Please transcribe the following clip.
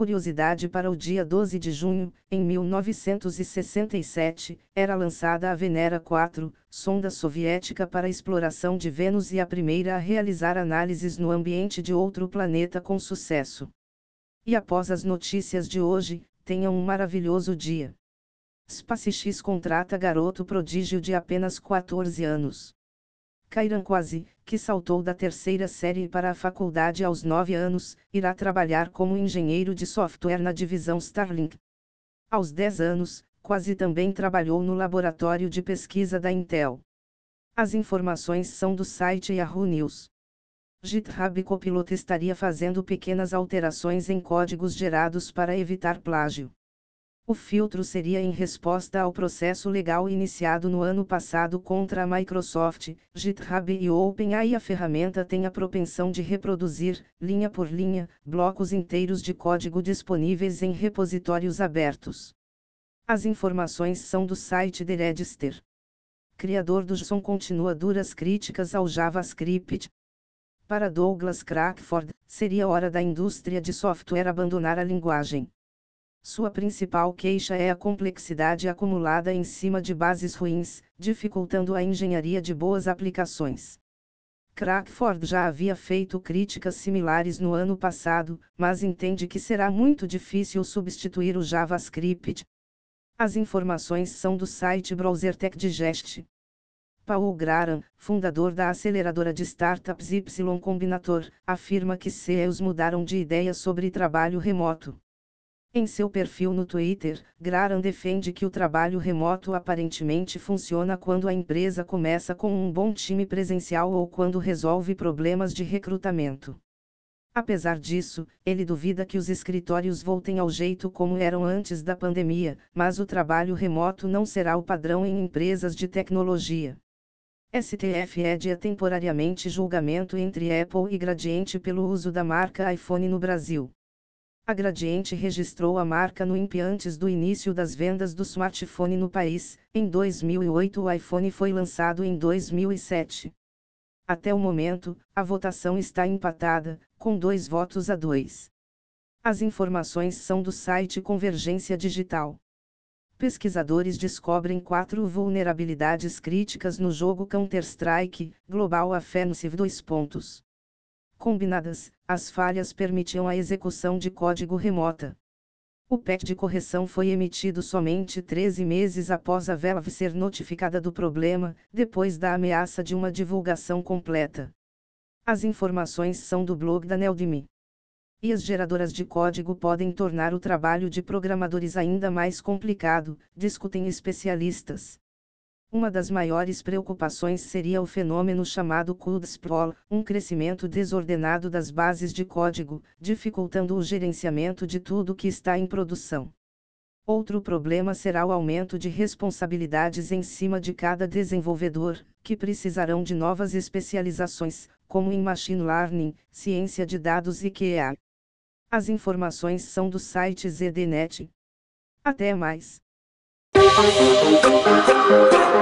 Curiosidade para o dia 12 de junho, em 1967, era lançada a Venera 4, sonda soviética para exploração de Vênus e a primeira a realizar análises no ambiente de outro planeta com sucesso. E após as notícias de hoje, tenham um maravilhoso dia. SpaceX contrata garoto prodígio de apenas 14 anos. Kairan Quasi, que saltou da terceira série para a faculdade aos 9 anos, irá trabalhar como engenheiro de software na divisão Starlink. Aos 10 anos, Quasi também trabalhou no laboratório de pesquisa da Intel. As informações são do site Yahoo News. GitHub Copilot estaria fazendo pequenas alterações em códigos gerados para evitar plágio. O filtro seria em resposta ao processo legal iniciado no ano passado contra a Microsoft, GitHub e OpenAI. A ferramenta tem a propensão de reproduzir, linha por linha, blocos inteiros de código disponíveis em repositórios abertos. As informações são do site The Register. Criador do JSON continua duras críticas ao JavaScript. Para Douglas Crackford, seria hora da indústria de software abandonar a linguagem. Sua principal queixa é a complexidade acumulada em cima de bases ruins, dificultando a engenharia de boas aplicações. Crackford já havia feito críticas similares no ano passado, mas entende que será muito difícil substituir o JavaScript. As informações são do site Browser Tech Digest. Paul Graham, fundador da aceleradora de startups Y Combinator, afirma que CEOs mudaram de ideia sobre trabalho remoto. Em seu perfil no Twitter, Graham defende que o trabalho remoto aparentemente funciona quando a empresa começa com um bom time presencial ou quando resolve problemas de recrutamento. Apesar disso, ele duvida que os escritórios voltem ao jeito como eram antes da pandemia, mas o trabalho remoto não será o padrão em empresas de tecnologia. STF edia temporariamente julgamento entre Apple e Gradiente pelo uso da marca iPhone no Brasil. A Gradiente registrou a marca no INPE antes do início das vendas do smartphone no país. Em 2008, o iPhone foi lançado em 2007. Até o momento, a votação está empatada, com dois votos a dois. As informações são do site Convergência Digital. Pesquisadores descobrem quatro vulnerabilidades críticas no jogo Counter-Strike Global Offensive 2 pontos. Combinadas, as falhas permitiam a execução de código remota. O PEC de correção foi emitido somente 13 meses após a Valve ser notificada do problema, depois da ameaça de uma divulgação completa. As informações são do blog da Neldimi. E as geradoras de código podem tornar o trabalho de programadores ainda mais complicado, discutem especialistas. Uma das maiores preocupações seria o fenômeno chamado code sprawl, um crescimento desordenado das bases de código, dificultando o gerenciamento de tudo que está em produção. Outro problema será o aumento de responsabilidades em cima de cada desenvolvedor, que precisarão de novas especializações, como em machine learning, ciência de dados e QA. As informações são do site ZDNet. Até mais. Thank